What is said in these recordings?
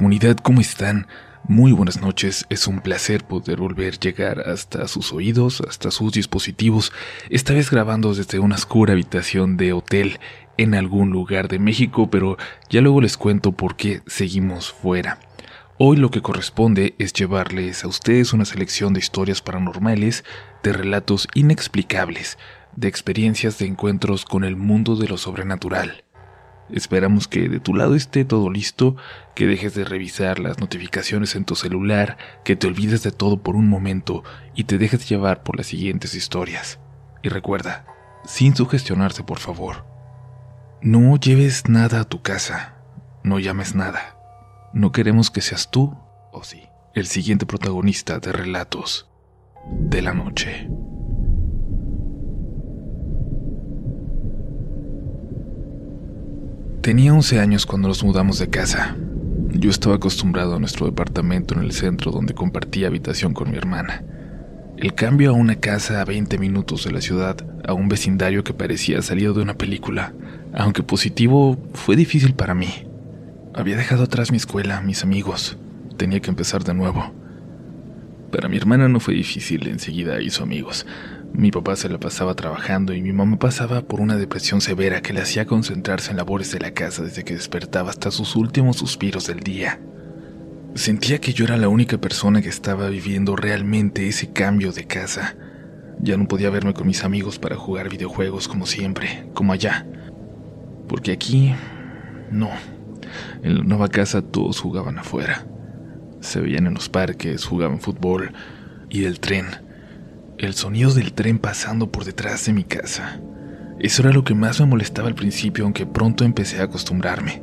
Comunidad, ¿cómo están? Muy buenas noches, es un placer poder volver a llegar hasta sus oídos, hasta sus dispositivos, esta vez grabando desde una oscura habitación de hotel en algún lugar de México, pero ya luego les cuento por qué seguimos fuera. Hoy lo que corresponde es llevarles a ustedes una selección de historias paranormales, de relatos inexplicables, de experiencias de encuentros con el mundo de lo sobrenatural. Esperamos que de tu lado esté todo listo, que dejes de revisar las notificaciones en tu celular, que te olvides de todo por un momento y te dejes llevar por las siguientes historias. Y recuerda, sin sugestionarse por favor, no lleves nada a tu casa, no llames nada. No queremos que seas tú, o sí, el siguiente protagonista de relatos de la noche. Tenía 11 años cuando nos mudamos de casa. Yo estaba acostumbrado a nuestro departamento en el centro donde compartía habitación con mi hermana. El cambio a una casa a 20 minutos de la ciudad, a un vecindario que parecía salido de una película, aunque positivo, fue difícil para mí. Había dejado atrás mi escuela, mis amigos. Tenía que empezar de nuevo. Para mi hermana no fue difícil, enseguida hizo amigos. Mi papá se la pasaba trabajando y mi mamá pasaba por una depresión severa que le hacía concentrarse en labores de la casa desde que despertaba hasta sus últimos suspiros del día. Sentía que yo era la única persona que estaba viviendo realmente ese cambio de casa. Ya no podía verme con mis amigos para jugar videojuegos como siempre, como allá. Porque aquí, no. En la nueva casa todos jugaban afuera. Se veían en los parques, jugaban fútbol y el tren el sonido del tren pasando por detrás de mi casa. Eso era lo que más me molestaba al principio, aunque pronto empecé a acostumbrarme.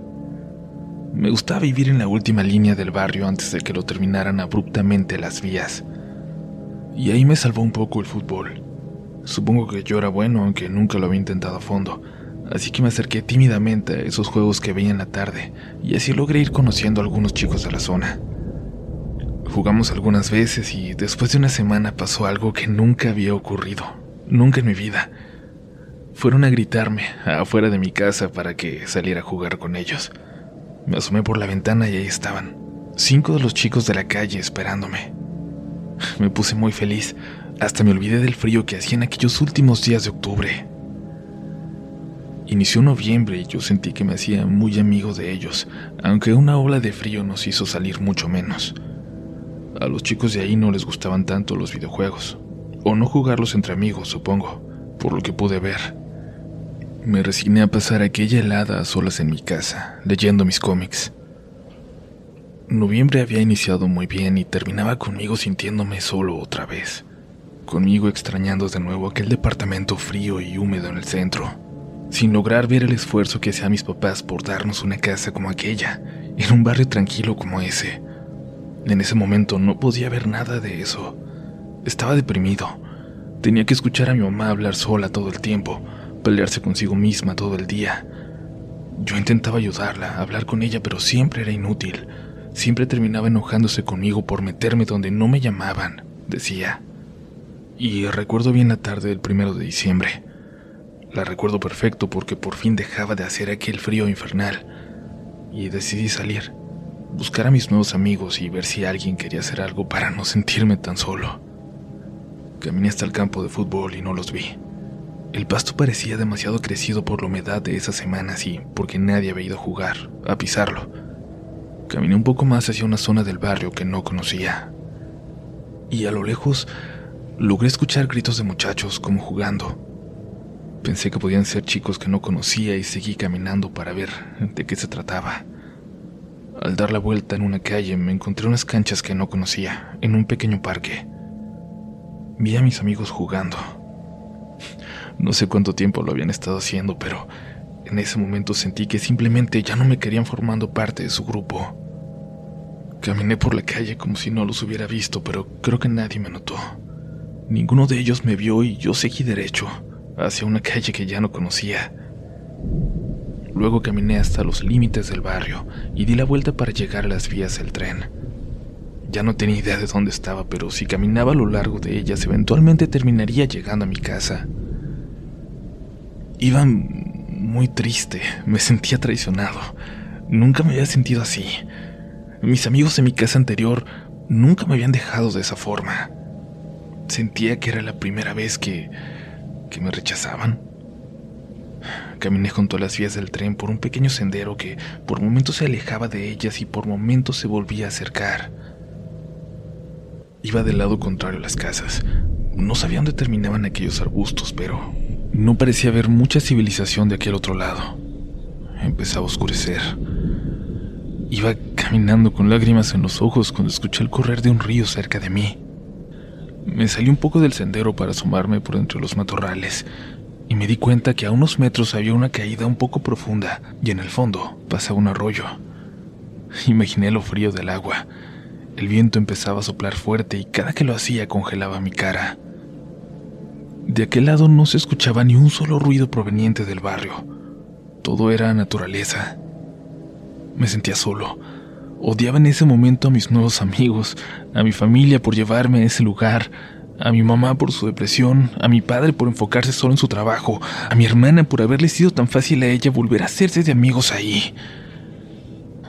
Me gustaba vivir en la última línea del barrio antes de que lo terminaran abruptamente las vías. Y ahí me salvó un poco el fútbol. Supongo que yo era bueno, aunque nunca lo había intentado a fondo, así que me acerqué tímidamente a esos juegos que veía en la tarde, y así logré ir conociendo a algunos chicos de la zona. Jugamos algunas veces y después de una semana pasó algo que nunca había ocurrido, nunca en mi vida. Fueron a gritarme afuera de mi casa para que saliera a jugar con ellos. Me asomé por la ventana y ahí estaban, cinco de los chicos de la calle esperándome. Me puse muy feliz, hasta me olvidé del frío que hacía en aquellos últimos días de octubre. Inició noviembre y yo sentí que me hacía muy amigo de ellos, aunque una ola de frío nos hizo salir mucho menos. A los chicos de ahí no les gustaban tanto los videojuegos, o no jugarlos entre amigos, supongo, por lo que pude ver. Me resigné a pasar aquella helada a solas en mi casa, leyendo mis cómics. Noviembre había iniciado muy bien y terminaba conmigo sintiéndome solo otra vez, conmigo extrañando de nuevo aquel departamento frío y húmedo en el centro, sin lograr ver el esfuerzo que hacían mis papás por darnos una casa como aquella, en un barrio tranquilo como ese, en ese momento no podía ver nada de eso. Estaba deprimido. Tenía que escuchar a mi mamá hablar sola todo el tiempo, pelearse consigo misma todo el día. Yo intentaba ayudarla, hablar con ella, pero siempre era inútil. Siempre terminaba enojándose conmigo por meterme donde no me llamaban, decía. Y recuerdo bien la tarde del primero de diciembre. La recuerdo perfecto porque por fin dejaba de hacer aquel frío infernal y decidí salir buscar a mis nuevos amigos y ver si alguien quería hacer algo para no sentirme tan solo. Caminé hasta el campo de fútbol y no los vi. El pasto parecía demasiado crecido por la humedad de esas semanas y porque nadie había ido a jugar, a pisarlo. Caminé un poco más hacia una zona del barrio que no conocía. Y a lo lejos logré escuchar gritos de muchachos como jugando. Pensé que podían ser chicos que no conocía y seguí caminando para ver de qué se trataba. Al dar la vuelta en una calle me encontré unas canchas que no conocía, en un pequeño parque. Vi a mis amigos jugando. No sé cuánto tiempo lo habían estado haciendo, pero en ese momento sentí que simplemente ya no me querían formando parte de su grupo. Caminé por la calle como si no los hubiera visto, pero creo que nadie me notó. Ninguno de ellos me vio y yo seguí derecho, hacia una calle que ya no conocía. Luego caminé hasta los límites del barrio y di la vuelta para llegar a las vías del tren. Ya no tenía idea de dónde estaba, pero si caminaba a lo largo de ellas, eventualmente terminaría llegando a mi casa. Iba muy triste, me sentía traicionado. Nunca me había sentido así. Mis amigos en mi casa anterior nunca me habían dejado de esa forma. Sentía que era la primera vez que, que me rechazaban. Caminé junto a las vías del tren por un pequeño sendero que por momentos se alejaba de ellas y por momentos se volvía a acercar. Iba del lado contrario a las casas. No sabía dónde terminaban aquellos arbustos, pero no parecía haber mucha civilización de aquel otro lado. Empezaba a oscurecer. Iba caminando con lágrimas en los ojos cuando escuché el correr de un río cerca de mí. Me salí un poco del sendero para asomarme por entre los matorrales y me di cuenta que a unos metros había una caída un poco profunda y en el fondo pasaba un arroyo. Imaginé lo frío del agua. El viento empezaba a soplar fuerte y cada que lo hacía congelaba mi cara. De aquel lado no se escuchaba ni un solo ruido proveniente del barrio. Todo era naturaleza. Me sentía solo. Odiaba en ese momento a mis nuevos amigos, a mi familia por llevarme a ese lugar, a mi mamá por su depresión, a mi padre por enfocarse solo en su trabajo, a mi hermana por haberle sido tan fácil a ella volver a hacerse de amigos ahí.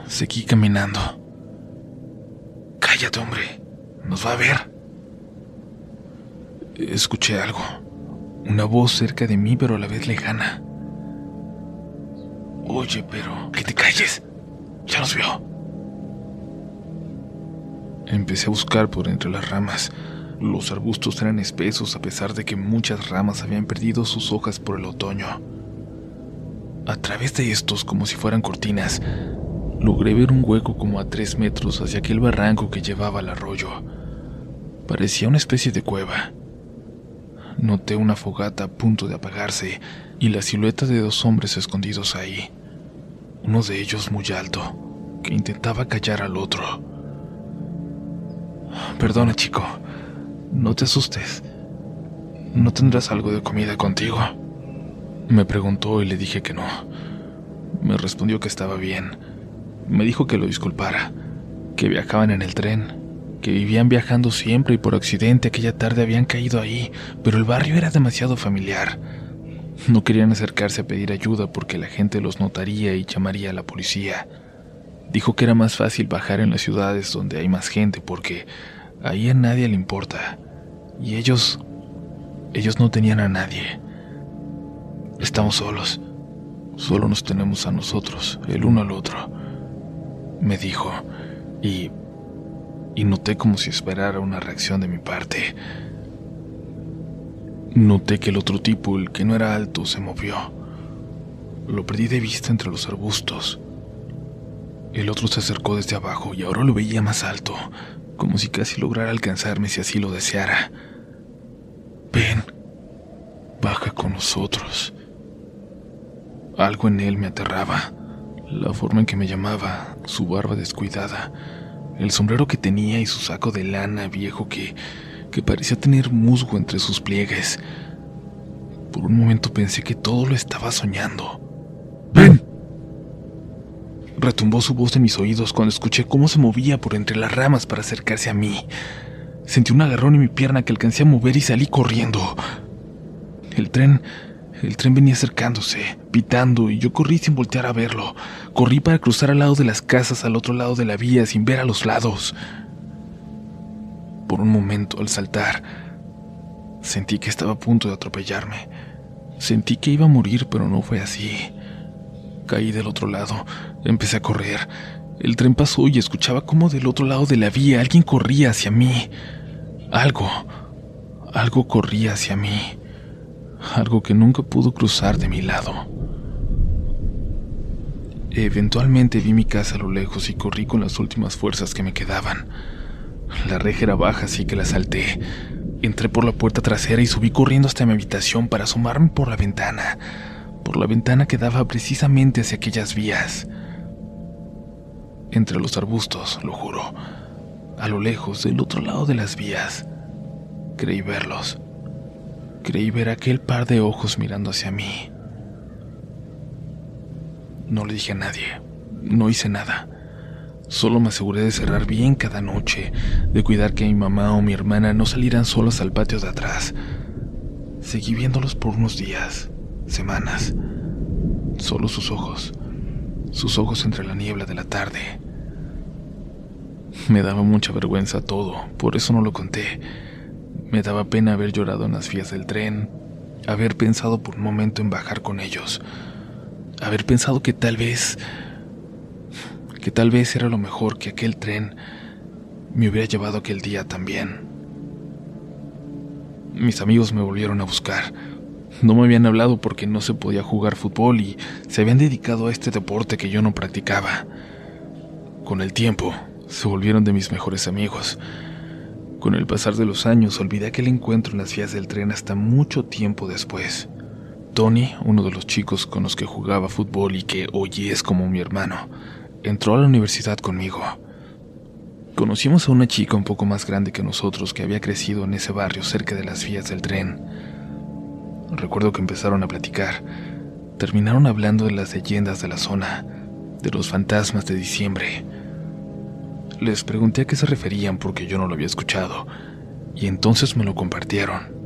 Seguí caminando. Cállate, hombre. Nos va a ver. Escuché algo. Una voz cerca de mí, pero a la vez lejana. Oye, pero... Que te calles. Ya nos vio. Empecé a buscar por entre las ramas. Los arbustos eran espesos a pesar de que muchas ramas habían perdido sus hojas por el otoño. A través de estos, como si fueran cortinas, logré ver un hueco como a tres metros hacia aquel barranco que llevaba al arroyo. Parecía una especie de cueva. Noté una fogata a punto de apagarse y la silueta de dos hombres escondidos ahí. Uno de ellos muy alto, que intentaba callar al otro. Perdona, chico, no te asustes. ¿No tendrás algo de comida contigo? Me preguntó y le dije que no. Me respondió que estaba bien. Me dijo que lo disculpara, que viajaban en el tren, que vivían viajando siempre y por accidente aquella tarde habían caído ahí, pero el barrio era demasiado familiar. No querían acercarse a pedir ayuda porque la gente los notaría y llamaría a la policía. Dijo que era más fácil bajar en las ciudades donde hay más gente porque Ahí a nadie le importa. Y ellos... Ellos no tenían a nadie. Estamos solos. Solo nos tenemos a nosotros, el uno al otro. Me dijo. Y... Y noté como si esperara una reacción de mi parte. Noté que el otro tipo, el que no era alto, se movió. Lo perdí de vista entre los arbustos. El otro se acercó desde abajo y ahora lo veía más alto, como si casi lograra alcanzarme si así lo deseara. Ven, baja con nosotros. Algo en él me aterraba, la forma en que me llamaba, su barba descuidada, el sombrero que tenía y su saco de lana viejo que, que parecía tener musgo entre sus pliegues. Por un momento pensé que todo lo estaba soñando. ¡Ven! Retumbó su voz en mis oídos cuando escuché cómo se movía por entre las ramas para acercarse a mí. Sentí un agarrón en mi pierna que alcancé a mover y salí corriendo. El tren... El tren venía acercándose, pitando, y yo corrí sin voltear a verlo. Corrí para cruzar al lado de las casas al otro lado de la vía sin ver a los lados. Por un momento, al saltar, sentí que estaba a punto de atropellarme. Sentí que iba a morir, pero no fue así. Caí del otro lado, empecé a correr. El tren pasó y escuchaba cómo del otro lado de la vía alguien corría hacia mí. Algo, algo corría hacia mí. Algo que nunca pudo cruzar de mi lado. Eventualmente vi mi casa a lo lejos y corrí con las últimas fuerzas que me quedaban. La reja era baja, así que la salté. Entré por la puerta trasera y subí corriendo hasta mi habitación para asomarme por la ventana por la ventana que daba precisamente hacia aquellas vías. Entre los arbustos, lo juro, a lo lejos, del otro lado de las vías, creí verlos. Creí ver aquel par de ojos mirando hacia mí. No le dije a nadie, no hice nada. Solo me aseguré de cerrar bien cada noche, de cuidar que mi mamá o mi hermana no salieran solos al patio de atrás. Seguí viéndolos por unos días semanas. Solo sus ojos, sus ojos entre la niebla de la tarde. Me daba mucha vergüenza todo, por eso no lo conté. Me daba pena haber llorado en las vías del tren, haber pensado por un momento en bajar con ellos, haber pensado que tal vez, que tal vez era lo mejor que aquel tren me hubiera llevado aquel día también. Mis amigos me volvieron a buscar. No me habían hablado porque no se podía jugar fútbol y se habían dedicado a este deporte que yo no practicaba. Con el tiempo, se volvieron de mis mejores amigos. Con el pasar de los años olvidé aquel encuentro en las vías del tren hasta mucho tiempo después. Tony, uno de los chicos con los que jugaba fútbol y que hoy es como mi hermano, entró a la universidad conmigo. Conocimos a una chica un poco más grande que nosotros que había crecido en ese barrio cerca de las vías del tren. Recuerdo que empezaron a platicar. Terminaron hablando de las leyendas de la zona, de los fantasmas de diciembre, les pregunté a qué se referían porque yo no lo había escuchado, y entonces me lo compartieron.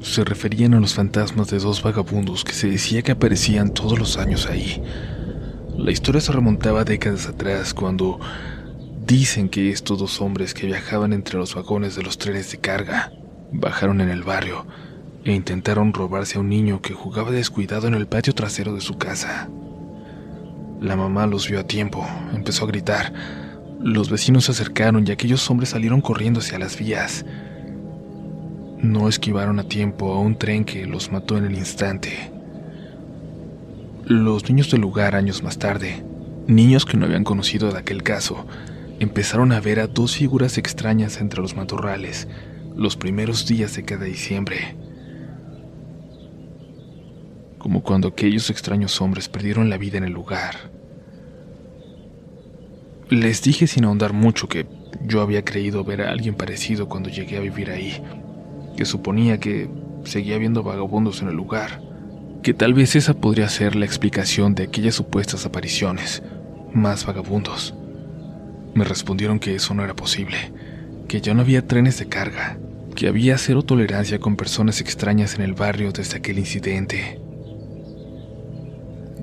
Se referían a los fantasmas de dos vagabundos que se decía que aparecían todos los años ahí. La historia se remontaba décadas atrás cuando dicen que estos dos hombres que viajaban entre los vagones de los trenes de carga bajaron en el barrio e intentaron robarse a un niño que jugaba descuidado en el patio trasero de su casa. La mamá los vio a tiempo, empezó a gritar, los vecinos se acercaron y aquellos hombres salieron corriendo hacia las vías. No esquivaron a tiempo a un tren que los mató en el instante. Los niños del lugar años más tarde, niños que no habían conocido de aquel caso, empezaron a ver a dos figuras extrañas entre los matorrales los primeros días de cada diciembre. Como cuando aquellos extraños hombres perdieron la vida en el lugar. Les dije sin ahondar mucho que yo había creído ver a alguien parecido cuando llegué a vivir ahí, que suponía que seguía viendo vagabundos en el lugar, que tal vez esa podría ser la explicación de aquellas supuestas apariciones, más vagabundos. Me respondieron que eso no era posible, que ya no había trenes de carga, que había cero tolerancia con personas extrañas en el barrio desde aquel incidente.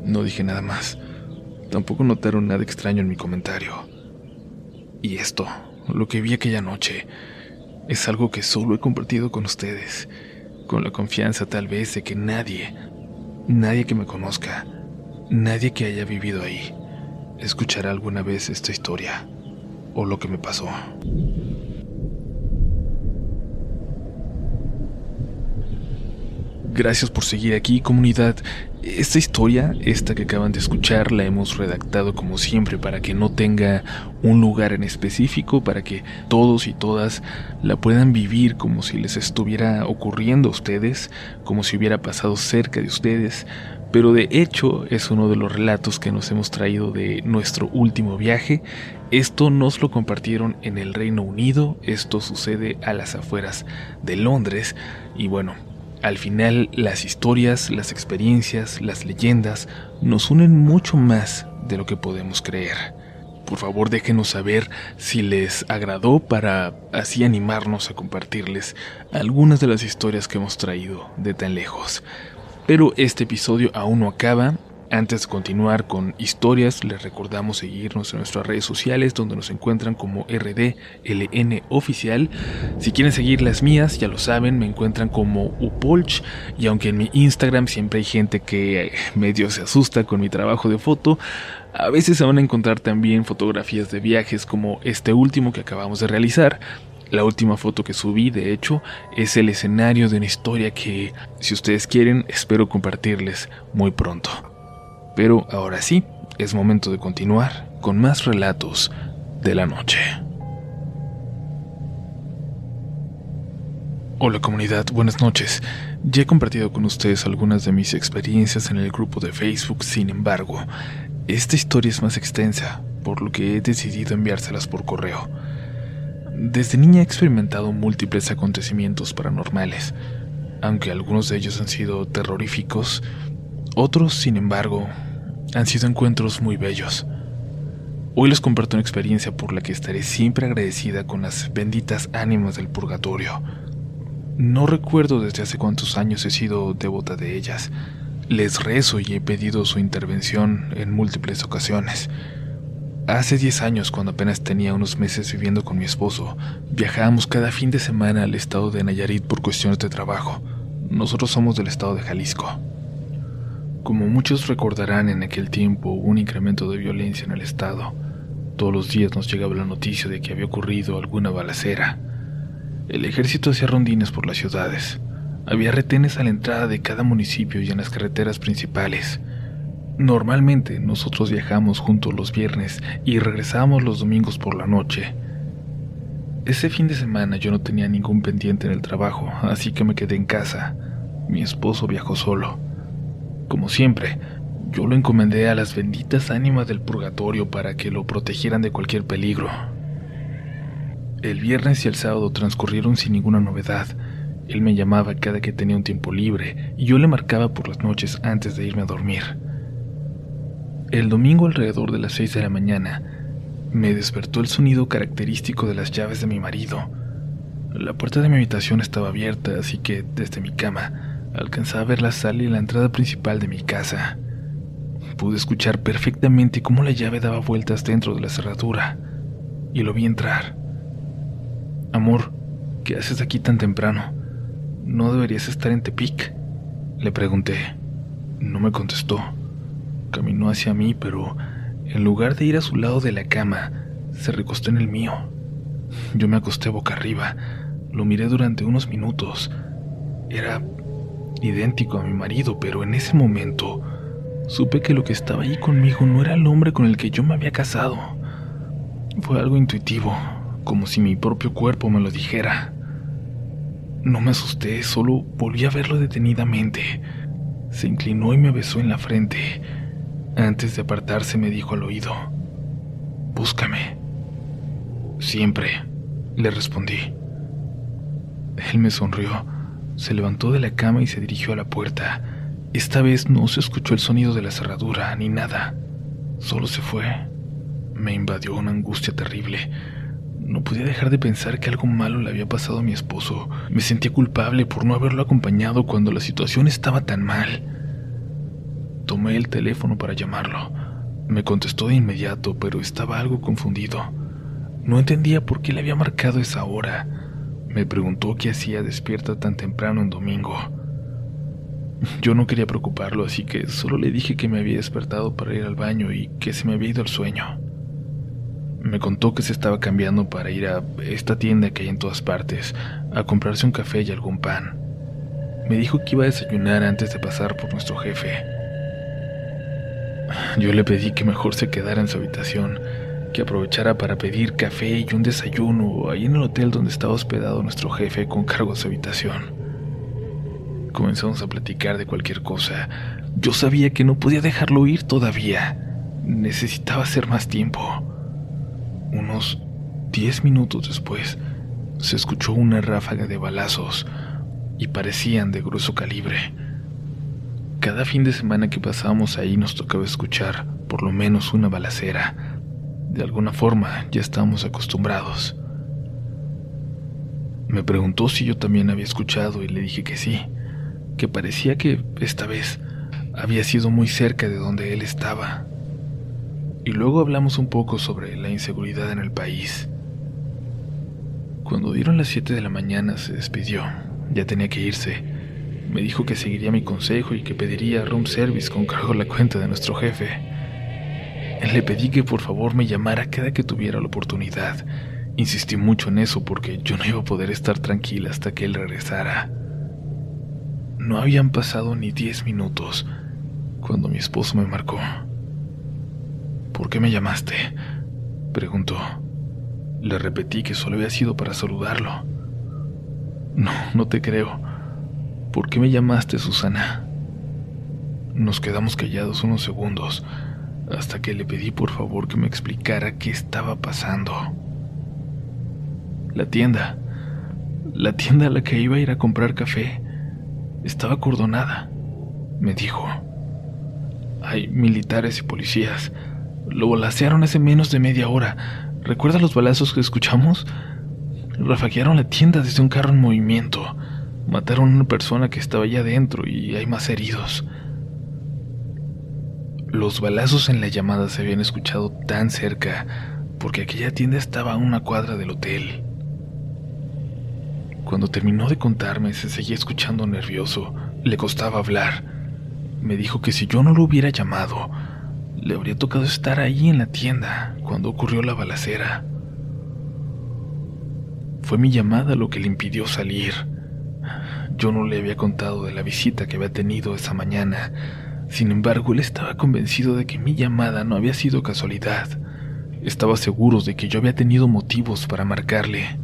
No dije nada más. Tampoco notaron nada extraño en mi comentario. Y esto, lo que vi aquella noche, es algo que solo he compartido con ustedes, con la confianza tal vez de que nadie, nadie que me conozca, nadie que haya vivido ahí, escuchará alguna vez esta historia o lo que me pasó. Gracias por seguir aquí, comunidad. Esta historia, esta que acaban de escuchar, la hemos redactado como siempre para que no tenga un lugar en específico, para que todos y todas la puedan vivir como si les estuviera ocurriendo a ustedes, como si hubiera pasado cerca de ustedes. Pero de hecho es uno de los relatos que nos hemos traído de nuestro último viaje. Esto nos lo compartieron en el Reino Unido, esto sucede a las afueras de Londres y bueno, al final, las historias, las experiencias, las leyendas nos unen mucho más de lo que podemos creer. Por favor, déjenos saber si les agradó para así animarnos a compartirles algunas de las historias que hemos traído de tan lejos. Pero este episodio aún no acaba, antes de continuar con historias, les recordamos seguirnos en nuestras redes sociales donde nos encuentran como RDLN Oficial. Si quieren seguir las mías, ya lo saben, me encuentran como Upolch y aunque en mi Instagram siempre hay gente que medio se asusta con mi trabajo de foto, a veces se van a encontrar también fotografías de viajes como este último que acabamos de realizar. La última foto que subí, de hecho, es el escenario de una historia que, si ustedes quieren, espero compartirles muy pronto. Pero ahora sí, es momento de continuar con más relatos de la noche. Hola comunidad, buenas noches. Ya he compartido con ustedes algunas de mis experiencias en el grupo de Facebook, sin embargo, esta historia es más extensa, por lo que he decidido enviárselas por correo. Desde niña he experimentado múltiples acontecimientos paranormales, aunque algunos de ellos han sido terroríficos, otros, sin embargo, han sido encuentros muy bellos. Hoy les comparto una experiencia por la que estaré siempre agradecida con las benditas ánimas del purgatorio. No recuerdo desde hace cuántos años he sido devota de ellas. Les rezo y he pedido su intervención en múltiples ocasiones. Hace 10 años, cuando apenas tenía unos meses viviendo con mi esposo, viajábamos cada fin de semana al estado de Nayarit por cuestiones de trabajo. Nosotros somos del estado de Jalisco. Como muchos recordarán, en aquel tiempo hubo un incremento de violencia en el estado. Todos los días nos llegaba la noticia de que había ocurrido alguna balacera. El ejército hacía rondines por las ciudades. Había retenes a la entrada de cada municipio y en las carreteras principales. Normalmente nosotros viajamos juntos los viernes y regresábamos los domingos por la noche. Ese fin de semana yo no tenía ningún pendiente en el trabajo, así que me quedé en casa. Mi esposo viajó solo. Como siempre, yo lo encomendé a las benditas ánimas del purgatorio para que lo protegieran de cualquier peligro. El viernes y el sábado transcurrieron sin ninguna novedad. Él me llamaba cada que tenía un tiempo libre y yo le marcaba por las noches antes de irme a dormir. El domingo alrededor de las seis de la mañana, me despertó el sonido característico de las llaves de mi marido. La puerta de mi habitación estaba abierta, así que desde mi cama alcanzaba a ver la sala y la entrada principal de mi casa. Pude escuchar perfectamente cómo la llave daba vueltas dentro de la cerradura, y lo vi entrar. Amor, ¿qué haces aquí tan temprano? ¿No deberías estar en Tepic? Le pregunté. No me contestó. Caminó hacia mí, pero en lugar de ir a su lado de la cama, se recostó en el mío. Yo me acosté boca arriba. Lo miré durante unos minutos. Era idéntico a mi marido, pero en ese momento supe que lo que estaba ahí conmigo no era el hombre con el que yo me había casado. Fue algo intuitivo, como si mi propio cuerpo me lo dijera. No me asusté, solo volví a verlo detenidamente. Se inclinó y me besó en la frente. Antes de apartarse me dijo al oído, Búscame. Siempre, le respondí. Él me sonrió, se levantó de la cama y se dirigió a la puerta. Esta vez no se escuchó el sonido de la cerradura ni nada, solo se fue. Me invadió una angustia terrible. No podía dejar de pensar que algo malo le había pasado a mi esposo. Me sentía culpable por no haberlo acompañado cuando la situación estaba tan mal. Tomé el teléfono para llamarlo. Me contestó de inmediato, pero estaba algo confundido. No entendía por qué le había marcado esa hora. Me preguntó qué hacía despierta tan temprano en domingo. Yo no quería preocuparlo, así que solo le dije que me había despertado para ir al baño y que se me había ido el sueño. Me contó que se estaba cambiando para ir a esta tienda que hay en todas partes, a comprarse un café y algún pan. Me dijo que iba a desayunar antes de pasar por nuestro jefe. Yo le pedí que mejor se quedara en su habitación, que aprovechara para pedir café y un desayuno ahí en el hotel donde estaba hospedado nuestro jefe con cargo a su habitación. Comenzamos a platicar de cualquier cosa. Yo sabía que no podía dejarlo ir todavía. Necesitaba hacer más tiempo. Unos diez minutos después, se escuchó una ráfaga de balazos y parecían de grueso calibre. Cada fin de semana que pasábamos ahí nos tocaba escuchar por lo menos una balacera. De alguna forma ya estábamos acostumbrados. Me preguntó si yo también había escuchado y le dije que sí, que parecía que esta vez había sido muy cerca de donde él estaba. Y luego hablamos un poco sobre la inseguridad en el país. Cuando dieron las 7 de la mañana se despidió, ya tenía que irse me dijo que seguiría mi consejo y que pediría room service con cargo a la cuenta de nuestro jefe. Le pedí que por favor me llamara cada que tuviera la oportunidad. Insistí mucho en eso porque yo no iba a poder estar tranquila hasta que él regresara. No habían pasado ni diez minutos cuando mi esposo me marcó. ¿Por qué me llamaste? preguntó. Le repetí que solo había sido para saludarlo. No, no te creo. ¿Por qué me llamaste, Susana? Nos quedamos callados unos segundos hasta que le pedí por favor que me explicara qué estaba pasando. La tienda, la tienda a la que iba a ir a comprar café, estaba acordonada, me dijo. Hay militares y policías. Lo balacearon hace menos de media hora. ¿Recuerda los balazos que escuchamos? Rafaguearon la tienda desde un carro en movimiento. Mataron a una persona que estaba allá adentro y hay más heridos. Los balazos en la llamada se habían escuchado tan cerca porque aquella tienda estaba a una cuadra del hotel. Cuando terminó de contarme, se seguía escuchando nervioso. Le costaba hablar. Me dijo que si yo no lo hubiera llamado, le habría tocado estar ahí en la tienda cuando ocurrió la balacera. Fue mi llamada lo que le impidió salir. Yo no le había contado de la visita que había tenido esa mañana. Sin embargo, él estaba convencido de que mi llamada no había sido casualidad. Estaba seguro de que yo había tenido motivos para marcarle.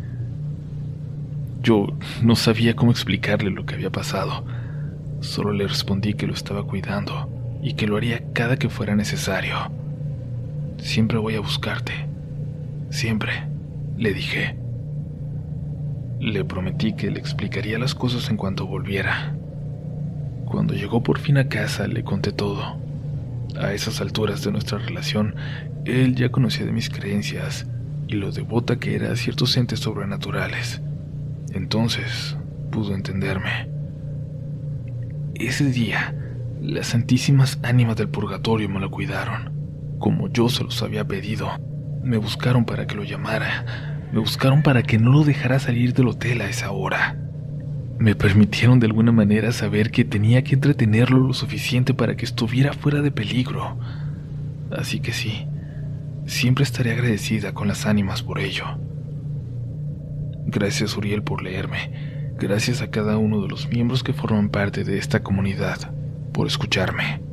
Yo no sabía cómo explicarle lo que había pasado. Solo le respondí que lo estaba cuidando y que lo haría cada que fuera necesario. Siempre voy a buscarte. Siempre, le dije. Le prometí que le explicaría las cosas en cuanto volviera. Cuando llegó por fin a casa le conté todo. A esas alturas de nuestra relación, él ya conocía de mis creencias y lo devota que era a ciertos entes sobrenaturales. Entonces pudo entenderme. Ese día, las santísimas ánimas del purgatorio me lo cuidaron, como yo se los había pedido. Me buscaron para que lo llamara, me buscaron para que no lo dejara salir del hotel a esa hora. Me permitieron de alguna manera saber que tenía que entretenerlo lo suficiente para que estuviera fuera de peligro. Así que sí, siempre estaré agradecida con las ánimas por ello. Gracias Uriel por leerme. Gracias a cada uno de los miembros que forman parte de esta comunidad por escucharme.